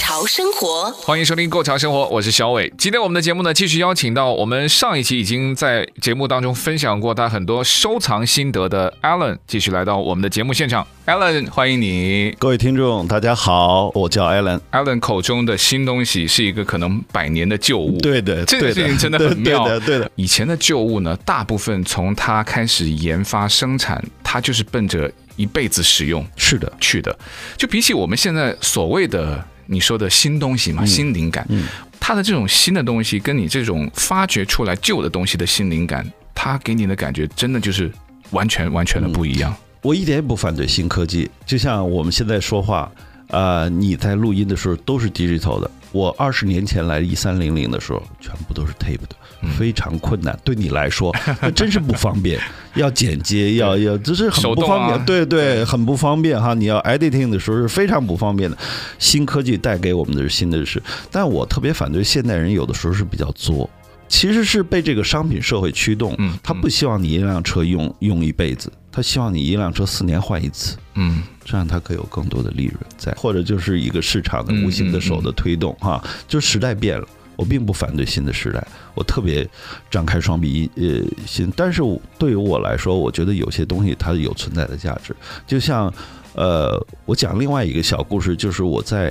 潮生活，欢迎收听《过潮生活》，我是小伟。今天我们的节目呢，继续邀请到我们上一期已经在节目当中分享过他很多收藏心得的 Alan，继续来到我们的节目现场。Alan，欢迎你！各位听众，大家好，我叫 Alan。Alan 口中的新东西是一个可能百年的旧物。对的，这个事情真的很妙。对的，对的。以前的旧物呢，大部分从它开始研发生产，它就是奔着一辈子使用是的去的。就比起我们现在所谓的。你说的新东西嘛，新灵感，嗯，它的这种新的东西，跟你这种发掘出来旧的东西的新灵感，它给你的感觉真的就是完全完全的不一样。我一点也不反对新科技，就像我们现在说话，呃，你在录音的时候都是 digital 的。我二十年前来一三零零的时候，全部都是 tape 的。非常困难，对你来说，那真是不方便。要剪接，要要，这是很不方便。对对，很不方便哈。你要 editing 的时候是非常不方便的。新科技带给我们的是新的事，但我特别反对现代人有的时候是比较作，其实是被这个商品社会驱动。他不希望你一辆车用用一辈子，他希望你一辆车四年换一次。嗯，这样他可以有更多的利润在，或者就是一个市场的无形的手的推动哈。就时代变了。我并不反对新的时代，我特别张开双臂，呃，新。但是对于我来说，我觉得有些东西它有存在的价值。就像，呃，我讲另外一个小故事，就是我在，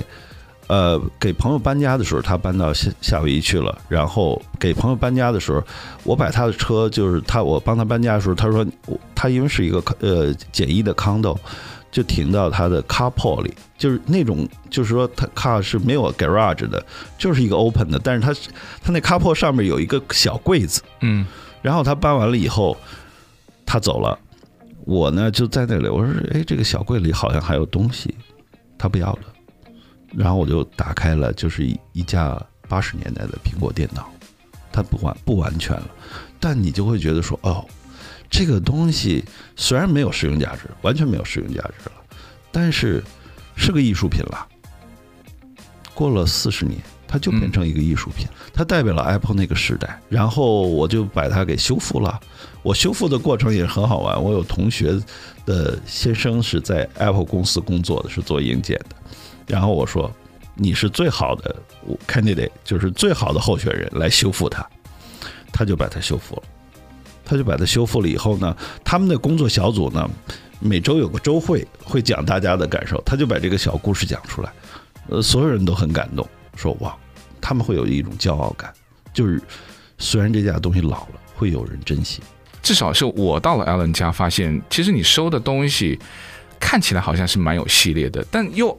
呃，给朋友搬家的时候，他搬到夏夏威夷去了。然后给朋友搬家的时候，我把他的车，就是他，我帮他搬家的时候，他说，他因为是一个呃简易的 condo。就停到他的 carport 里，就是那种，就是说他 car 是没有 garage 的，就是一个 open 的，但是他他那 carport 上面有一个小柜子，嗯，然后他搬完了以后，他走了，我呢就在那里，我说，哎，这个小柜里好像还有东西，他不要了，然后我就打开了，就是一一架八十年代的苹果电脑，它不完不完全了，但你就会觉得说，哦。这个东西虽然没有实用价值，完全没有实用价值了，但是是个艺术品了。过了四十年，它就变成一个艺术品，它代表了 Apple 那个时代。然后我就把它给修复了。我修复的过程也很好玩。我有同学的先生是在 Apple 公司工作的，是做硬件的。然后我说：“你是最好的 candidate，就是最好的候选人来修复它。”他就把它修复了。他就把它修复了以后呢，他们的工作小组呢，每周有个周会，会讲大家的感受。他就把这个小故事讲出来，呃，所有人都很感动，说哇，他们会有一种骄傲感，就是虽然这架东西老了，会有人珍惜。至少是我到了 Allen 家，发现其实你收的东西看起来好像是蛮有系列的，但又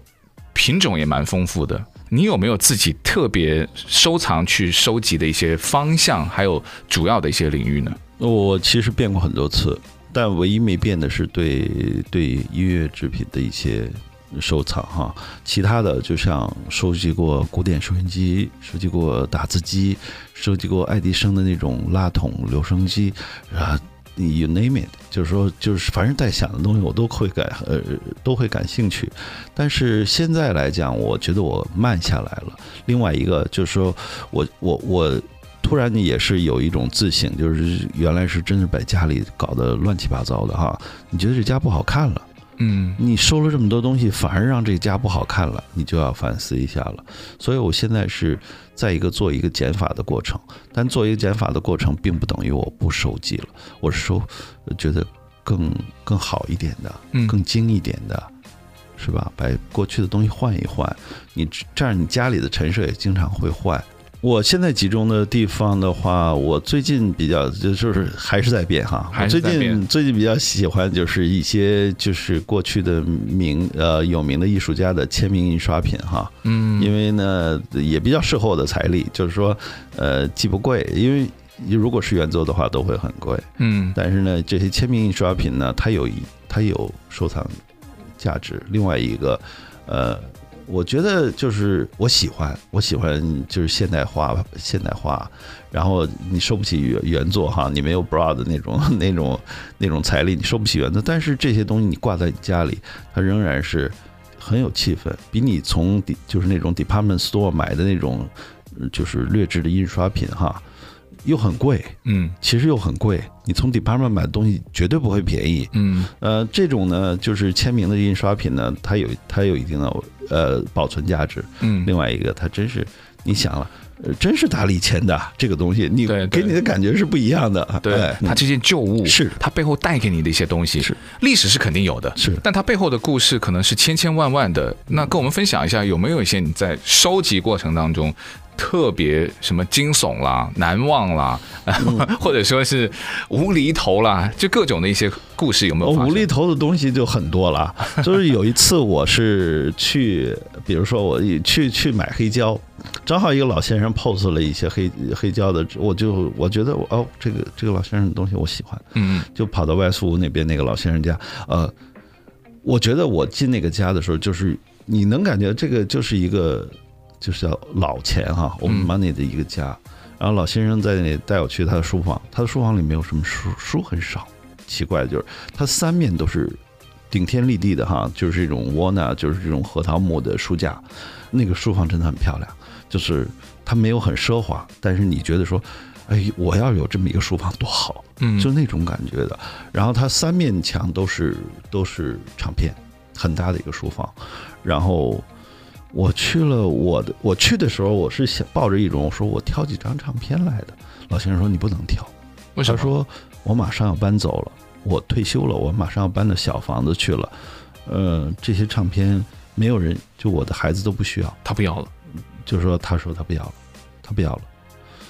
品种也蛮丰富的。你有没有自己特别收藏去收集的一些方向，还有主要的一些领域呢？我其实变过很多次，但唯一没变的是对对音乐制品的一些收藏哈。其他的就像收集过古典收音机，收集过打字机，收集过爱迪生的那种拉筒留声机啊，you name it，就是说就是凡是带响的东西我都会感呃都会感兴趣。但是现在来讲，我觉得我慢下来了。另外一个就是说我我我。突然你也是有一种自省，就是原来是真是把家里搞得乱七八糟的哈。你觉得这家不好看了，嗯，你收了这么多东西，反而让这家不好看了，你就要反思一下了。所以我现在是在一个做一个减法的过程，但做一个减法的过程，并不等于我不收集了，我是收，觉得更更好一点的，更精一点的，是吧？把过去的东西换一换，你这样你家里的陈设也经常会换。我现在集中的地方的话，我最近比较就就是还是在变哈。最近最近比较喜欢就是一些就是过去的名呃有名的艺术家的签名印刷品哈。嗯。因为呢也比较适合我的财力，就是说呃既不贵，因为如果是原作的话都会很贵。嗯。但是呢这些签名印刷品呢它有它有收藏价值。另外一个呃。我觉得就是我喜欢，我喜欢就是现代化，现代化。然后你收不起原原作哈，你没有 bra 的那种 那种那种财力，你收不起原作。但是这些东西你挂在你家里，它仍然是很有气氛，比你从就是那种 department store 买的那种就是劣质的印刷品哈。又很贵，嗯，其实又很贵。你从 department 买的东西绝对不会便宜，嗯，呃，这种呢，就是签名的印刷品呢，它有它有一定的呃保存价值，嗯，另外一个它真是，你想了，呃，真是大力签的这个东西，你给你的感觉是不一样的，对，对，它这件旧物是。它背后带给你的一些东西，是。历史是肯定有的，是，但它背后的故事可能是千千万万的。那跟我们分享一下，有没有一些你在收集过程当中？特别什么惊悚啦、难忘啦，或者说是无厘头啦，就各种的一些故事有没有？无厘头的东西就很多了。就是有一次我是去，比如说我去去买黑胶，正好一个老先生 pose 了一些黑黑胶的，我就我觉得我哦，这个这个老先生的东西我喜欢，嗯，就跑到外宿那边那个老先生家，呃，我觉得我进那个家的时候，就是你能感觉这个就是一个。就是叫老钱哈，我们 money 的一个家，然后老先生在那里带我去他的书房，他的书房里没有什么书，书很少。奇怪的就是，他三面都是顶天立地的哈，就是这种 walnut，就是这种核桃木的书架。那个书房真的很漂亮，就是它没有很奢华，但是你觉得说，哎，我要有这么一个书房多好，嗯，就那种感觉的。然后它三面墙都是都是唱片，很大的一个书房，然后。我去了，我的我去的时候，我是想抱着一种，我说我挑几张唱片来的。老先生说你不能挑？他说我马上要搬走了，我退休了，我马上要搬到小房子去了。呃，这些唱片没有人，就我的孩子都不需要，他不要了。就说，他说他不要了，他不要了。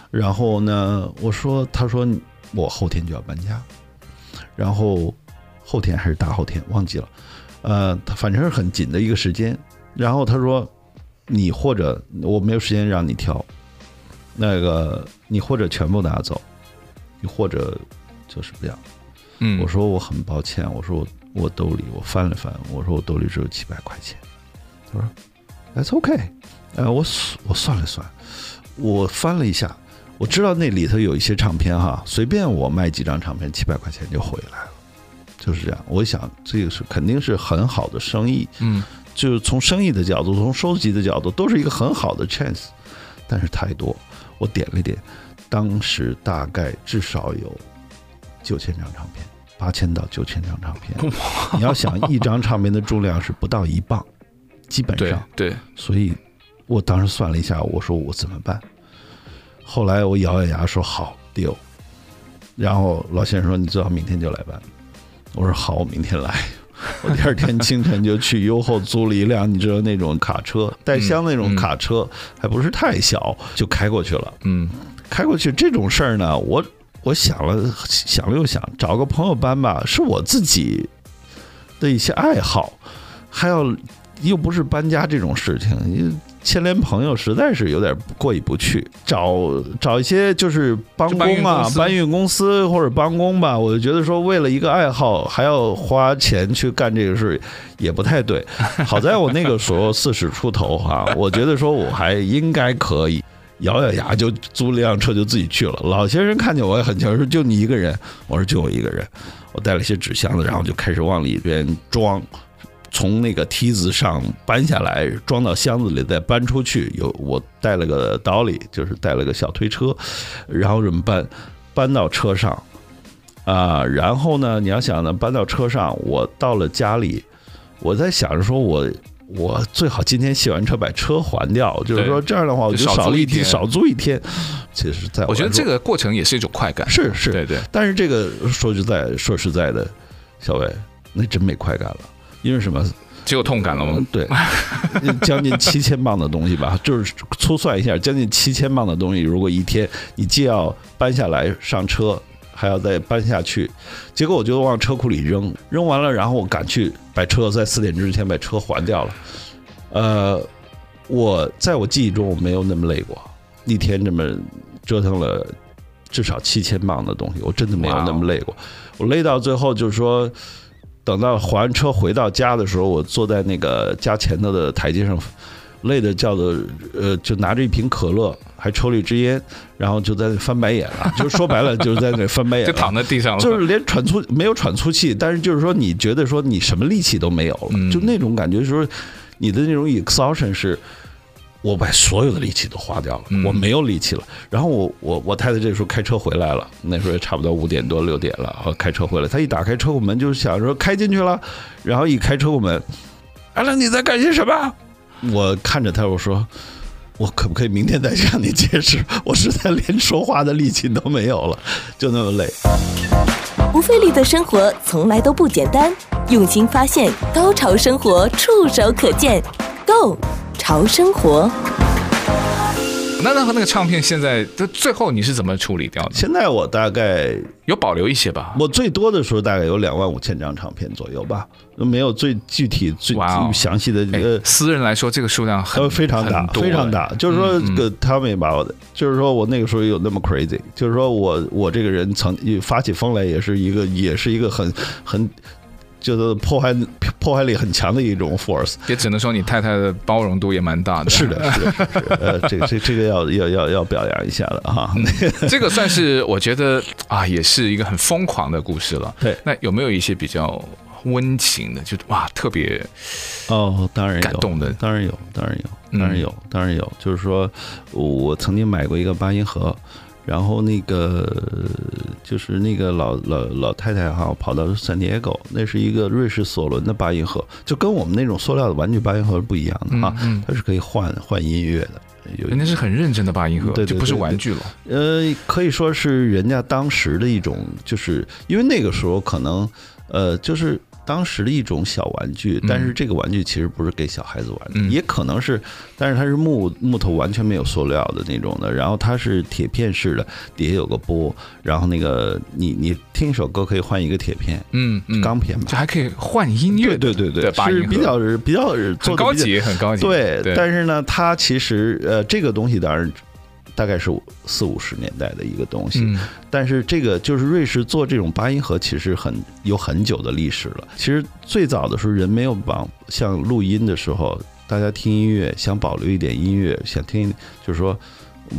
然后呢，我说，他说我后天就要搬家，然后后天还是大后天忘记了，呃，他反正是很紧的一个时间。然后他说：“你或者我没有时间让你挑，那个你或者全部拿走，你或者就是不要。”嗯，我说我很抱歉，我说我我兜里我翻了翻，我说我兜里只有七百块钱。他说：“That's OK。”呃，我我算了算，我翻了一下，我知道那里头有一些唱片哈，随便我卖几张唱片，七百块钱就回来了，就是这样。我想这个是肯定是很好的生意。嗯。就是从生意的角度，从收集的角度，都是一个很好的 chance，但是太多。我点了点，当时大概至少有九千张唱片，八千到九千张唱片。你要想一张唱片的重量是不到一磅，基本上对。对，所以我当时算了一下，我说我怎么办？后来我咬咬牙说好，deal。然后老先生说你最好明天就来办。我说好，我明天来。我第二天清晨就去优后租了一辆，你知道那种卡车，带箱那种卡车，还不是太小，就开过去了。嗯，开过去这种事儿呢，我我想了想了又想，找个朋友搬吧，是我自己的一些爱好，还要又不是搬家这种事情。牵连朋友实在是有点过意不去，找找一些就是帮工啊，搬运公司或者帮工吧。我就觉得说，为了一个爱好还要花钱去干这个事，也不太对。好在我那个时候四十出头哈，我觉得说我还应该可以，咬咬牙就租了辆车就自己去了。老先生看见我也很强，说就你一个人，我说就我一个人，我带了些纸箱子，然后就开始往里边装。从那个梯子上搬下来，装到箱子里，再搬出去。有我带了个 dolly，就是带了个小推车，然后这么搬，搬到车上，啊，然后呢，你要想呢，搬到车上，我到了家里，我在想着说我，我我最好今天卸完车把车还掉，就是说这样的话，我就少了一天，少租一天。其实，在我，我觉得这个过程也是一种快感，是是，对对。但是这个说实在，说实在的，小伟，那真没快感了。因为什么？只有痛感了吗？对，将近七千磅的东西吧，就是粗算一下，将近七千磅的东西，如果一天你既要搬下来上车，还要再搬下去，结果我就往车库里扔，扔完了，然后我赶去把车在四点之前把车还掉了。呃，我在我记忆中我没有那么累过，一天这么折腾了至少七千磅的东西，我真的没有那么累过。我累到最后就是说。等到还完车回到家的时候，我坐在那个家前头的台阶上，累的叫做呃，就拿着一瓶可乐，还抽了一支烟，然后就在那翻白眼了。就是说白了，就是在那翻白眼，就躺在地上了，就是连喘粗没有喘粗气，但是就是说你觉得说你什么力气都没有了，就那种感觉，说你的那种 exhaustion 是。我把所有的力气都花掉了，我没有力气了。然后我我我太太这时候开车回来了，那时候也差不多五点多六点了，然后开车回来，她一打开车库门就想说开进去了，然后一开车库门，阿兰你在干些什么？我看着她我说，我可不可以明天再向你解释？我实在连说话的力气都没有了，就那么累。不费力的生活从来都不简单，用心发现，高潮生活触手可见，Go。潮生活，那那和那个唱片现在，这最后你是怎么处理掉的？现在我大概有保留一些吧。我最多的时候大概有两万五千张唱片左右吧，没有最具体、最详细的这个。私人来说，这个数量很非常大，非常大。就是说，这个他们也把我的，就是说我那个时候有那么 crazy，就是说我我这个人曾发起疯来，也是一个，也是一个很很。就是破坏破坏力很强的一种 force，也只能说你太太的包容度也蛮大的。是的，是的，是的呃，这个这这个要要要要表扬一下了哈。这个算是我觉得啊，也是一个很疯狂的故事了。对，那有没有一些比较温情的，就哇特别哦，当然有感动的，当然有，当然有，当然有，当然有。就是说我曾经买过一个八音盒。然后那个就是那个老老老太太哈，跑到圣地亚哥，那是一个瑞士索伦的八音盒，就跟我们那种塑料的玩具八音盒是不一样的哈，它是可以换换音乐的，有人家是很认真的八音盒，对，就不是玩具了。呃，可以说是人家当时的一种，就是因为那个时候可能呃就是。当时的一种小玩具，但是这个玩具其实不是给小孩子玩的，嗯、也可能是，但是它是木木头，完全没有塑料的那种的，然后它是铁片式的，底下有个波，然后那个你你听一首歌可以换一个铁片，嗯，钢片吧，就还可以换音乐，对对对对，是比较比较很高级很高级，对，对。但是呢，它其实呃这个东西当然。大概是四五十年代的一个东西，但是这个就是瑞士做这种八音盒，其实很有很久的历史了。其实最早的时候，人没有往像录音的时候，大家听音乐想保留一点音乐，想听，就是说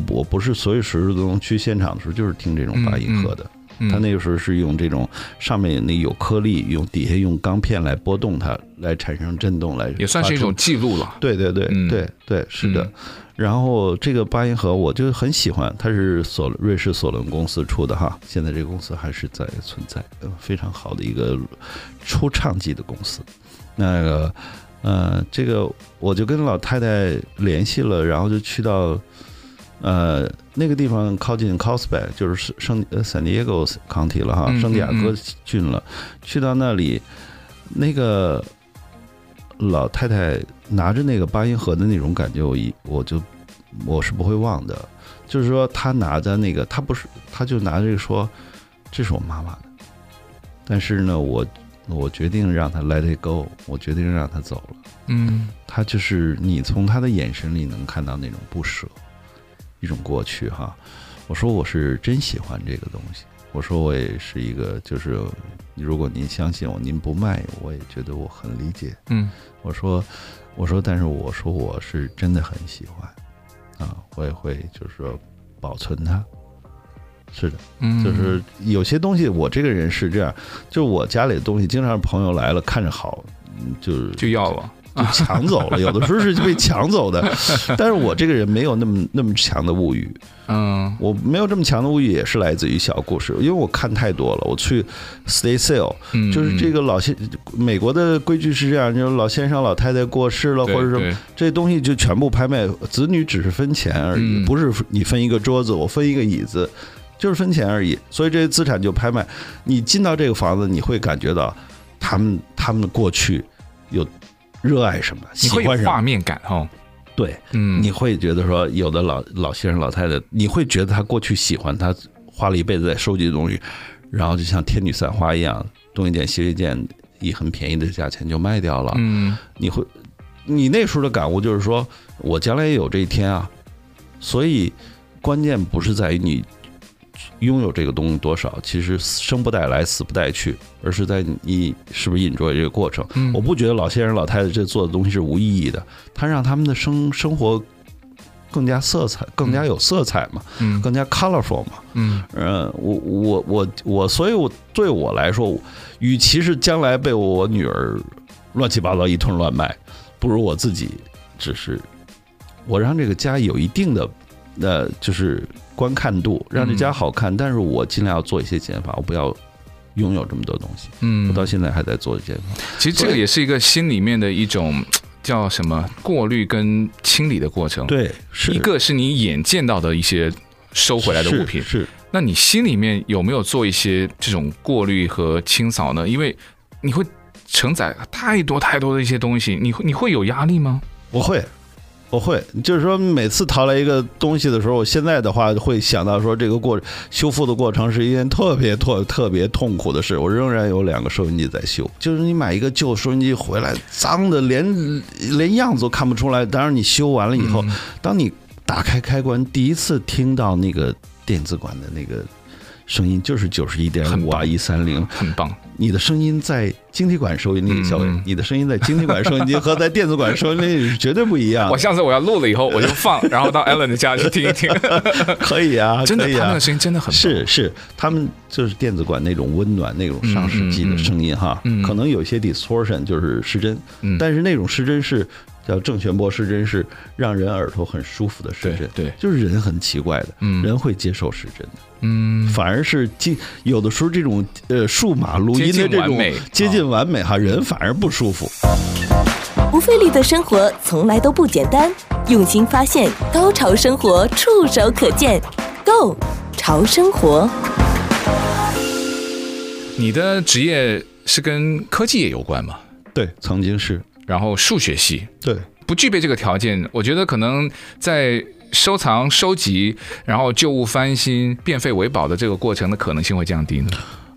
我不是所有时候都能去现场的时候，就是听这种八音盒的。他那个时候是用这种上面那有颗粒，用底下用钢片来拨动它，来产生震动，来也算是一种记录了。对对对对对，是的。然后这个八音盒我就很喜欢，它是索瑞士索伦公司出的哈，现在这个公司还是在存在，非常好的一个出唱机的公司。那个呃，这个我就跟老太太联系了，然后就去到呃那个地方靠近 Carlsbad，就是圣呃 San Diego County 了哈，圣地亚哥郡了。去到那里，那个老太太。拿着那个八音盒的那种感觉，我一我就我是不会忘的。就是说，她拿着那个，她不是，她就拿着说，这是我妈妈的。但是呢，我我决定让她 let it go，我决定让她走了。嗯，她就是你从她的眼神里能看到那种不舍，一种过去哈。我说我是真喜欢这个东西。我说我也是一个，就是如果您相信我，您不卖，我也觉得我很理解。嗯，我说。我说，但是我说我是真的很喜欢，啊，我也会就是说保存它。是的，嗯，就是有些东西，我这个人是这样，就是我家里的东西，经常朋友来了看着好，就是就要了。就抢走了，有的时候是被抢走的，但是我这个人没有那么那么强的物欲，嗯，我没有这么强的物欲，也是来自于小故事，因为我看太多了。我去 stay sale，就是这个老先美国的规矩是这样，就是老先生老太太过世了，或者说这东西就全部拍卖，子女只是分钱而已，不是你分一个桌子，我分一个椅子，就是分钱而已。所以这些资产就拍卖。你进到这个房子，你会感觉到他们他们的过去有。热爱什么？喜欢画面感哦。对，嗯，你会觉得说，有的老老先生、老太太，你会觉得他过去喜欢他花了一辈子在收集的东西，然后就像天女散花一样，东一件西一件，以很便宜的价钱就卖掉了。嗯，你会，你那时候的感悟就是说，我将来也有这一天啊。所以，关键不是在于你拥有这个东西多少，其实生不带来，死不带去，而是在你是不是 enjoy 这个过程。嗯我不觉得老先生老太太这做的东西是无意义的，他让他们的生生活更加色彩，更加有色彩嘛，嗯更加 colorful 嘛。嗯嗯，我我我我，所以我对我来说，与其是将来被我女儿乱七八糟一通乱卖，不如我自己只是我让这个家有一定的呃，就是观看度，让这家好看，但是我尽量要做一些减法，我不要拥有这么多东西。嗯我到现在还在做减法。其实这个也是一个心里面的一种叫什么过滤跟清理的过程。，对，是一个是你眼见到的一些收回来的物品是，是那你心里面有没有做一些这种过滤和清扫呢？因为你会承载太多太多的一些东西，你会你会有压力吗？我会，我会，就是说每次淘来一个东西的时候，我现在的话会想到说，这个过修复的过程是一件特别特特别痛苦的事。我仍然有两个收音机在修，就是你买一个旧收音机回来，脏的连 连样子都看不出来。当然你修完了以后，当你打开开关，第一次听到那个电子管的那个声音，就是九十一点五啊，一三零。很棒，你的声音在晶体管收音机，小伟嗯，你的声音在晶体管收音机和在电子管收音机是绝对不一样。我下次我要录了以后我就放，然后到 Allen 的家去听一听。可以啊，真的，他们的，声音真的很棒。是是，他们就是电子管那种温暖、那种上世纪的声音哈，嗯。可能有些 distortion 就是失真，嗯。但是那种失真是叫正弦波失真，是让人耳朵很舒服的失真。对对就是人很奇怪的，嗯人会接受失真的，嗯，反而是近有的时候这种呃数码录音的这种接近完美哈，人反而不舒服。不费力的生活从来都不简单，用心发现，高潮生活触手可见 Go 潮生活。你的职业是跟科技也有关吗？对，曾经是然后数学系对。不具备这个条件，我觉得可能在收藏、收集，然后旧物翻新、变废为宝的这个过程的可能性会降低呢。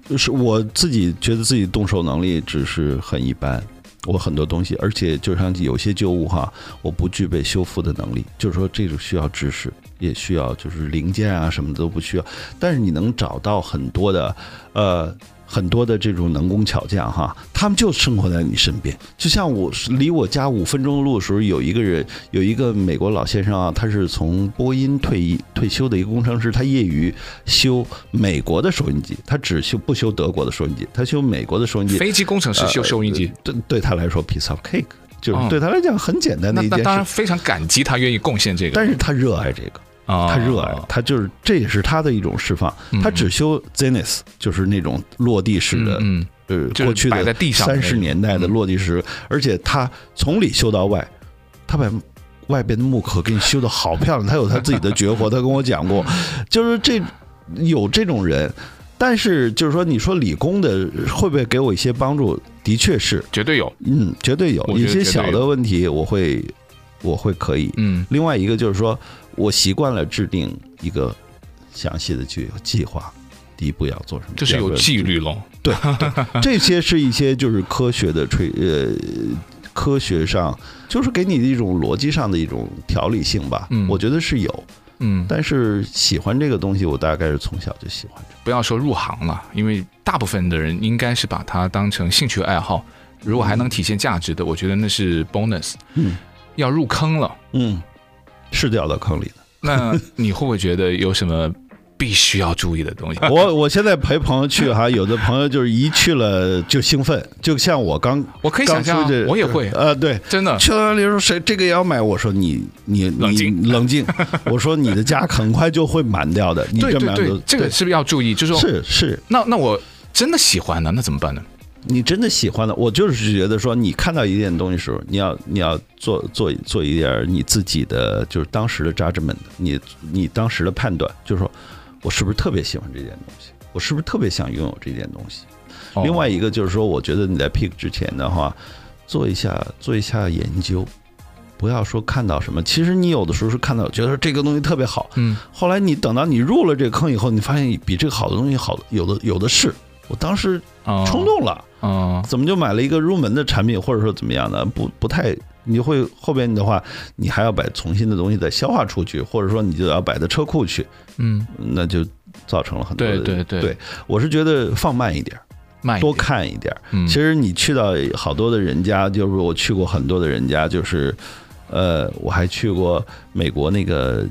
就是我自己觉得自己动手能力只是很一般，我很多东西，而且就像有些旧物哈，我不具备修复的能力，就是说这种需要知识，也需要就是零件啊什么都不需要，但是你能找到很多的呃。很多的这种能工巧匠哈，他们就生活在你身边。就像我离我家五分钟的路的时候，有一个人，有一个美国老先生啊，他是从波音退役退休的一个工程师，他业余修美国的收音机，他只修不修德国的收音机，他修美国的收音机。飞机工程师修收音机，对对他来说 piece of cake，就是哦对他来讲很简单的一件那当然，非常感激他愿意贡献这个，但是他热爱这个。啊他热爱，他就是这也是他的一种释放。他只修 Zenith，就是那种落地式的，嗯，过去的三十年代的落地式，而且他从里修到外，他把外边的木壳给你修的好漂亮。他有他自己的绝活，他跟我讲过，就是这有这种人。但是就是说，你说理工的会不会给我一些帮助？的确是，绝对有，嗯，绝对有。一些小的问题，我会我会可以。嗯另外一个就是说，我习惯了制定一个详细的计计划，第一步要做什么，就是有纪律咯。对，对这些是一些就是科学的吹呃，科学上就是给你的一种逻辑上的一种条理性吧。嗯我觉得是有，嗯，但是喜欢这个东西，我大概是从小就喜欢。不要说入行了，因为大部分的人应该是把它当成兴趣爱好，如果还能体现价值的，我觉得那是 bonus。嗯要入坑了，嗯，是掉到坑里的。那你会不会觉得有什么必须要注意的东西？我我现在陪朋友去哈，有的朋友就是一去了就兴奋，就像我刚我可以想象我也会，呃，对，真的。去了，你说谁这个也要买？我说你你冷静你冷静。我说你的家很快就会满掉的。你对对对这个是不是要注意？就是说，是是，那那我真的喜欢呢，那怎么办呢？你真的喜欢的，我就是觉得说，你看到一件东西的时候，你要你要做做做一点你自己的，就是当时的 judgment，你你当时的判断，就是说我是不是特别喜欢这件东西，我是不是特别想拥有这件东西。哦另外一个就是说，我觉得你在 pick 之前的话，做一下做一下研究，不要说看到什么，其实你有的时候是看到觉得这个东西特别好，嗯，后来你等到你入了这个坑以后，你发现比这个好的东西好，有的有的是。我当时哦冲动了，哦，怎么就买了一个入门的产品，或者说怎么样的，不不太，你会后边的话，你还要把重新的东西再消化出去，或者说你就要摆到车库去，嗯，那就造成了很多的。对对对，对，我是觉得放慢一点，慢一点多看一点。嗯其实你去到好多的人家，就是我去过很多的人家，就是。呃，我还去过美国那个，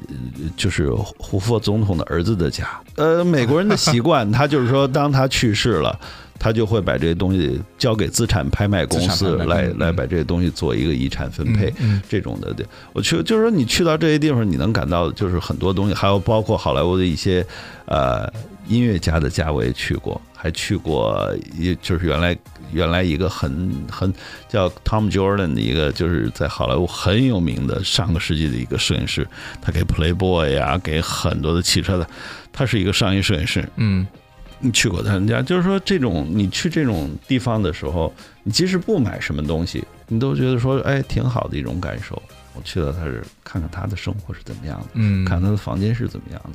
就是胡佛总统的儿子的家。呃，美国人的习惯，他就是说，当他去世了，他就会把这些东西交给资产拍卖公司来来把这些东西做一个遗产分配，这种的。对，我去就是说，你去到这些地方，你能感到就是很多东西，还有包括好莱坞的一些呃音乐家的家，我也去过，还去过，也就是原来。原来一个很很叫 Tom Jordan 的一个，就是在好莱坞很有名的上个世纪的一个摄影师，他给 Playboy 呀，给很多的汽车的，他是一个商业摄影师。嗯，你去过他们家，就是说这种你去这种地方的时候，你即使不买什么东西，你都觉得说，哎，挺好的一种感受。我去了，他是看看他的生活是怎么样的，嗯，看他的房间是怎么样的，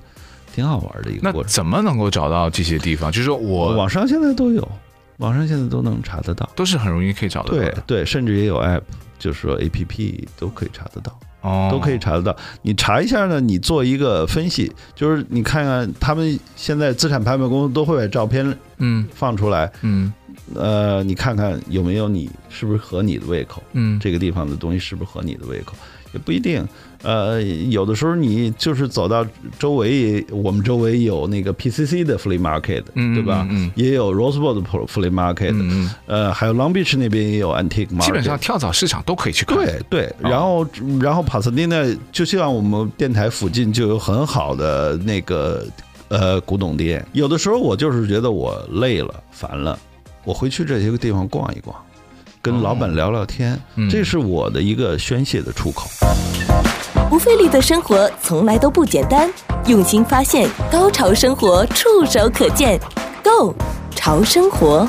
挺好玩的一个过程。那怎么能够找到这些地方？就是说我网上现在都有。网上现在都能查得到，都是很容易可以找得到的。对对，甚至也有 app，就是说 app 都可以查得到，哦，都可以查得到。你查一下呢，你做一个分析，就是你看看他们现在资产拍卖公司都会把照片嗯。放出来，嗯，呃，你看看有没有你是不是合你的胃口，嗯，这个地方的东西是不是合你的胃口，也不一定。呃，有的时候你就是走到周围，我们周围有那个 PCC 的 flea market，对吧？嗯，嗯也有 Rosebud 的 flea market，嗯，呃，还有 Long Beach 那边也有 antique market。基本上跳蚤市场都可以去看。对对，然后、哦、然后帕萨蒂纳就像我们电台附近就有很好的那个呃古董店。有的时候我就是觉得我累了烦了，我回去这些个地方逛一逛，跟老板聊聊天，这是我的一个宣泄的出口。不费力的生活从来都不简单，用心发现，高潮生活触手可见，Go 潮生活。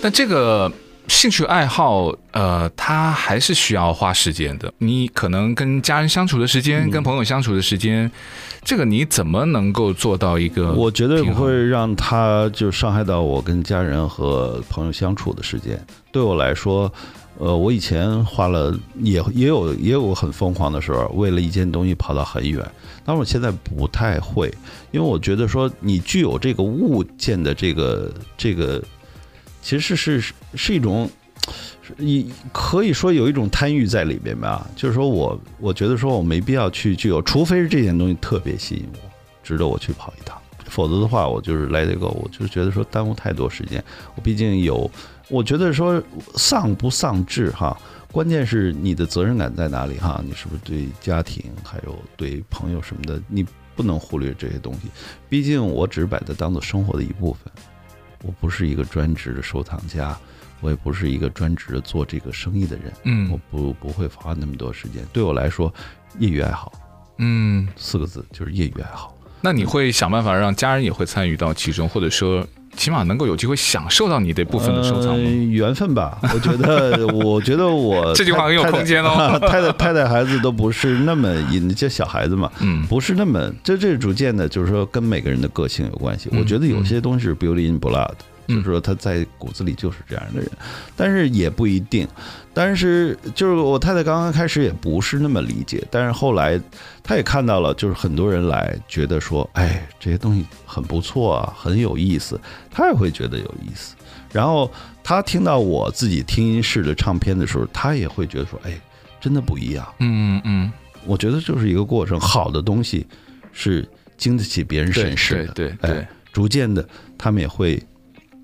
但这个兴趣爱好，呃，它还是需要花时间的。你可能跟家人相处的时间，跟朋友相处的时间，这个你怎么能够做到一个？我觉得不会让他就伤害到我跟家人和朋友相处的时间。对我来说。呃，我以前花了也也有也有很疯狂的时候，为了一件东西跑到很远。但是我现在不太会，因为我觉得说你具有这个物件的这个这个，其实是是是一种，你可以说有一种贪欲在里边吧。就是说我我觉得说我没必要去具有，除非是这件东西特别吸引我，值得我去跑一趟。否则的话，我就是 let it go，我就觉得说耽误太多时间。我毕竟有。我觉得说丧不丧志哈，关键是你的责任感在哪里哈？你是不是对家庭还有对朋友什么的，你不能忽略这些东西。毕竟我只是把它当做生活的一部分，我不是一个专职的收藏家，我也不是一个专职的做这个生意的人。嗯，我不不会花那么多时间。对我来说，业余爱好，嗯，四个字就是业余爱好。那你会想办法让家人也会参与到其中，或者说？起码能够有机会享受到你这部分的收藏，呃，缘分吧。我觉得，我觉得我 这句话很有空间哦。太太太太孩子都不是那么引，就小孩子嘛，嗯，不是那么，这这逐渐的，就是说跟每个人的个性有关系。我觉得有些东西是 built in blood。就是说他在骨子里就是这样的人，但是也不一定。但是就是我太太刚刚开始也不是那么理解，但是后来她也看到了，就是很多人来觉得说，哎，这些东西很不错啊，很有意思，她也会觉得有意思。然后她听到我自己听音室的唱片的时候，她也会觉得说，哎，真的不一样。嗯嗯嗯，我觉得就是一个过程，好的东西是经得起别人审视的。对对对，哎，逐渐的他们也会。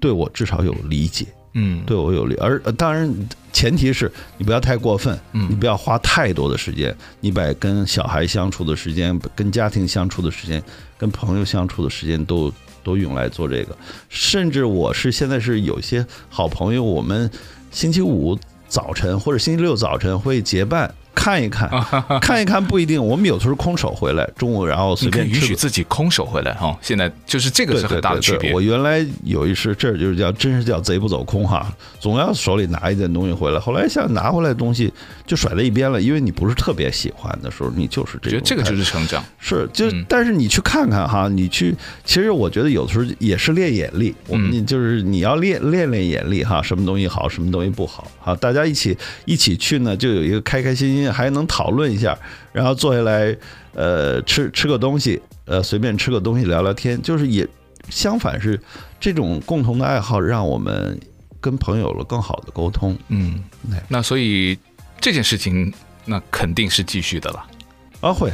对我至少有理解，嗯，对我有理，而当然前提是你不要太过分，嗯，你不要花太多的时间，你把跟小孩相处的时间、跟家庭相处的时间、跟朋友相处的时间都都用来做这个，甚至我是现在是有些好朋友，我们星期五早晨或者星期六早晨会结伴。看一看，看一看不一定。我们有时候空手回来，中午然后随便允许自己空手回来哈。现在就是这个是很大的区别。对对对对，我原来有一次，这就是叫真是叫贼不走空哈，总要手里拿一件东西回来。后来想拿回来的东西就甩在一边了，因为你不是特别喜欢的时候，你就是这个。觉得这个就是成长。是，就但是你去看看哈，你去，其实我觉得有的时候也是练眼力。我们就是你要练练练眼力哈，什么东西好，什么东西不好。哈，大家一起一起去呢，就有一个开开心心。还能讨论一下，然后坐下来，呃，吃吃个东西，呃，随便吃个东西聊聊天，就是也相反是这种共同的爱好，让我们跟朋友有了更好的沟通。嗯，那所以这件事情那肯定是继续的了。啊，会。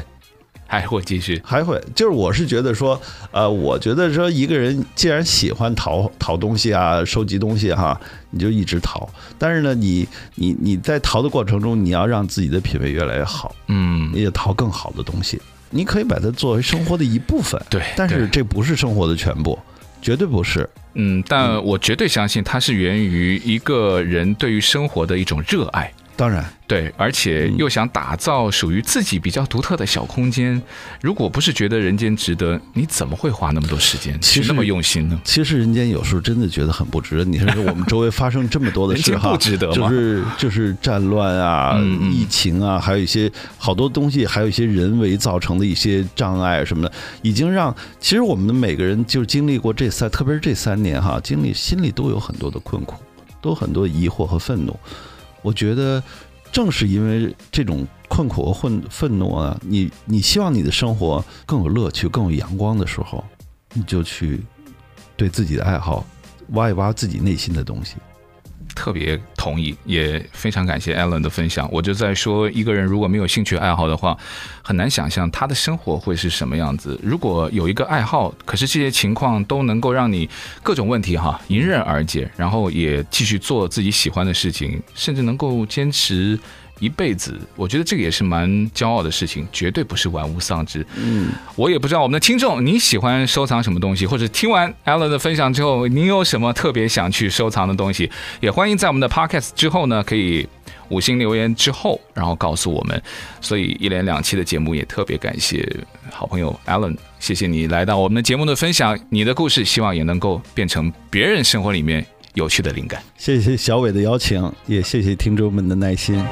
还会继续，还会，就是我是觉得说，呃，我觉得说一个人既然喜欢淘淘东西啊，收集东西哈、啊，你就一直淘。但是呢，你你你在淘的过程中，你要让自己的品味越来越好，嗯，你也淘更好的东西。你可以把它作为生活的一部分，对，但是这不是生活的全部，绝对不是。嗯，但我绝对相信它是源于一个人对于生活的一种热爱。当然，对，而且又想打造属于自己比较独特的小空间。如果不是觉得人间值得，你怎么会花那么多时间，其实那么用心呢？其实人间有时候真的觉得很不值得。你看我们周围发生这么多的事哈，不值得吗？就是就是战乱啊、嗯、疫情啊，还有一些好多东西，还有一些人为造成的一些障碍什么的，已经让其实我们每个人就经历过这三，特别是这三年哈，经历心里都有很多的困苦，都很多疑惑和愤怒。我觉得，正是因为这种困苦和愤愤怒啊，你你希望你的生活更有乐趣、更有阳光的时候，你就去对自己的爱好挖一挖自己内心的东西。特别同意，也非常感谢 Alan 的分享。我就在说，一个人如果没有兴趣爱好的话，很难想象他的生活会是什么样子。如果有一个爱好，可是这些情况都能够让你各种问题哈迎刃而解，然后也继续做自己喜欢的事情，甚至能够坚持。一辈子，我觉得这个也是蛮骄傲的事情，绝对不是玩物丧志。嗯，我也不知道我们的听众你喜欢收藏什么东西，或者听完 Alan 的分享之后，你有什么特别想去收藏的东西，也欢迎在我们的 Podcast 之后呢，可以五星留言之后，然后告诉我们。所以一连两期的节目也特别感谢好朋友 Alan，谢谢你来到我们的节目的分享，你的故事希望也能够变成别人生活里面有趣的灵感。谢谢小伟的邀请，也谢谢听众们的耐心。